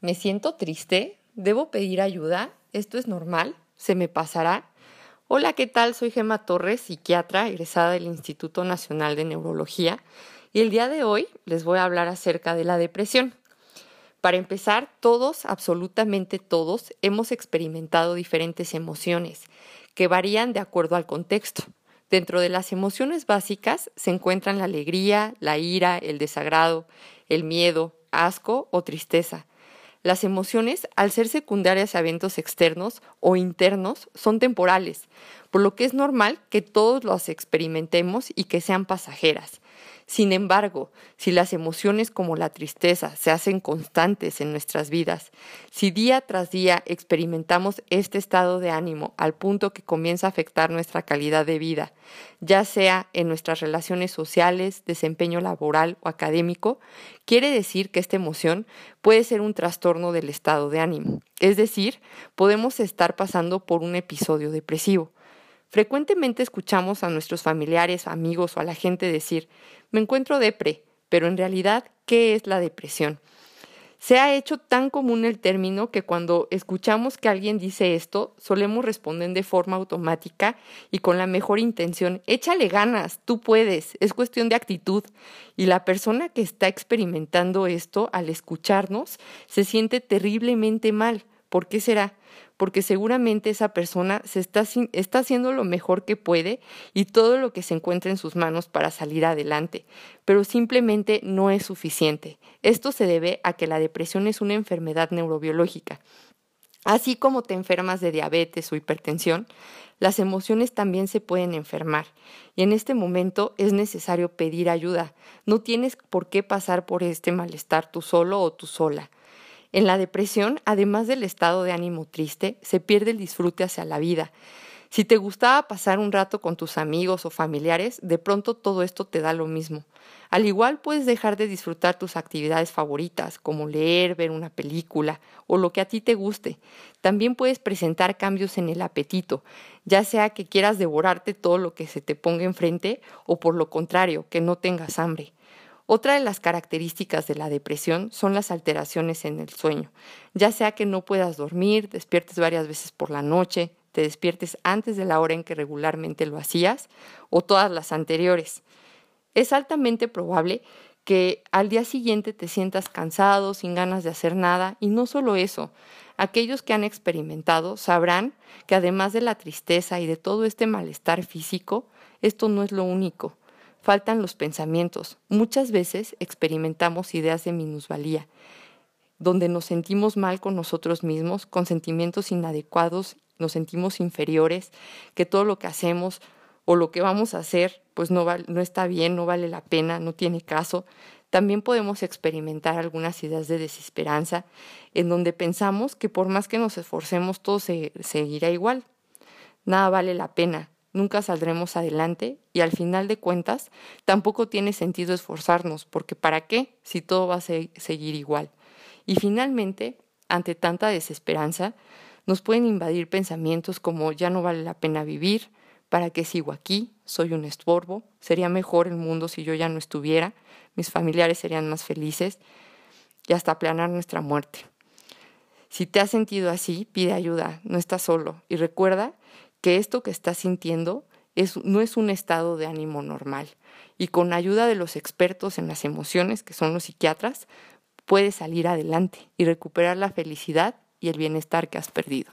¿Me siento triste? ¿Debo pedir ayuda? ¿Esto es normal? ¿Se me pasará? Hola, ¿qué tal? Soy Gema Torres, psiquiatra egresada del Instituto Nacional de Neurología, y el día de hoy les voy a hablar acerca de la depresión. Para empezar, todos, absolutamente todos, hemos experimentado diferentes emociones que varían de acuerdo al contexto. Dentro de las emociones básicas se encuentran la alegría, la ira, el desagrado, el miedo, asco o tristeza. Las emociones, al ser secundarias a eventos externos o internos, son temporales, por lo que es normal que todos las experimentemos y que sean pasajeras. Sin embargo, si las emociones como la tristeza se hacen constantes en nuestras vidas, si día tras día experimentamos este estado de ánimo al punto que comienza a afectar nuestra calidad de vida, ya sea en nuestras relaciones sociales, desempeño laboral o académico, quiere decir que esta emoción puede ser un trastorno del estado de ánimo. Es decir, podemos estar pasando por un episodio depresivo. Frecuentemente escuchamos a nuestros familiares, amigos o a la gente decir, me encuentro depre, pero en realidad, ¿qué es la depresión? Se ha hecho tan común el término que cuando escuchamos que alguien dice esto, solemos responder de forma automática y con la mejor intención, échale ganas, tú puedes, es cuestión de actitud. Y la persona que está experimentando esto al escucharnos se siente terriblemente mal. ¿Por qué será? porque seguramente esa persona se está, haciendo lo mejor que puede y todo lo que se encuentra en sus manos para salir adelante, pero simplemente no es suficiente. Esto se debe a que la depresión es una enfermedad neurobiológica. Así como te enfermas de diabetes o hipertensión, las emociones también se pueden enfermar y en este momento es necesario pedir ayuda. No tienes por qué pasar por este malestar tú solo o tú sola. En la depresión, además del estado de ánimo triste, se pierde el disfrute hacia la vida. Si te gustaba pasar un rato con tus amigos o familiares, de pronto todo esto te da lo mismo. Al igual puedes dejar de disfrutar tus actividades favoritas, como leer, ver una película o lo que a ti te guste. También puedes presentar cambios en el apetito, ya sea que quieras devorarte todo lo que se te ponga enfrente o por lo contrario, que no tengas hambre. Otra de las características de la depresión son las alteraciones en el sueño, ya sea que no puedas dormir, despiertes varias veces por la noche, te despiertes antes de la hora en que regularmente lo hacías o todas las anteriores. Es altamente probable que al día siguiente te sientas cansado, sin ganas de hacer nada, y no solo eso, aquellos que han experimentado sabrán que además de la tristeza y de todo este malestar físico, esto no es lo único faltan los pensamientos. Muchas veces experimentamos ideas de minusvalía, donde nos sentimos mal con nosotros mismos, con sentimientos inadecuados, nos sentimos inferiores, que todo lo que hacemos o lo que vamos a hacer pues no, no está bien, no vale la pena, no tiene caso. También podemos experimentar algunas ideas de desesperanza, en donde pensamos que por más que nos esforcemos todo se, seguirá igual. Nada vale la pena, nunca saldremos adelante y al final de cuentas tampoco tiene sentido esforzarnos, porque ¿para qué si todo va a seguir igual? Y finalmente, ante tanta desesperanza, nos pueden invadir pensamientos como ya no vale la pena vivir, ¿para qué sigo aquí? Soy un estorbo, sería mejor el mundo si yo ya no estuviera, mis familiares serían más felices y hasta planear nuestra muerte. Si te has sentido así, pide ayuda, no estás solo y recuerda que esto que estás sintiendo no es un estado de ánimo normal y con ayuda de los expertos en las emociones, que son los psiquiatras, puedes salir adelante y recuperar la felicidad y el bienestar que has perdido.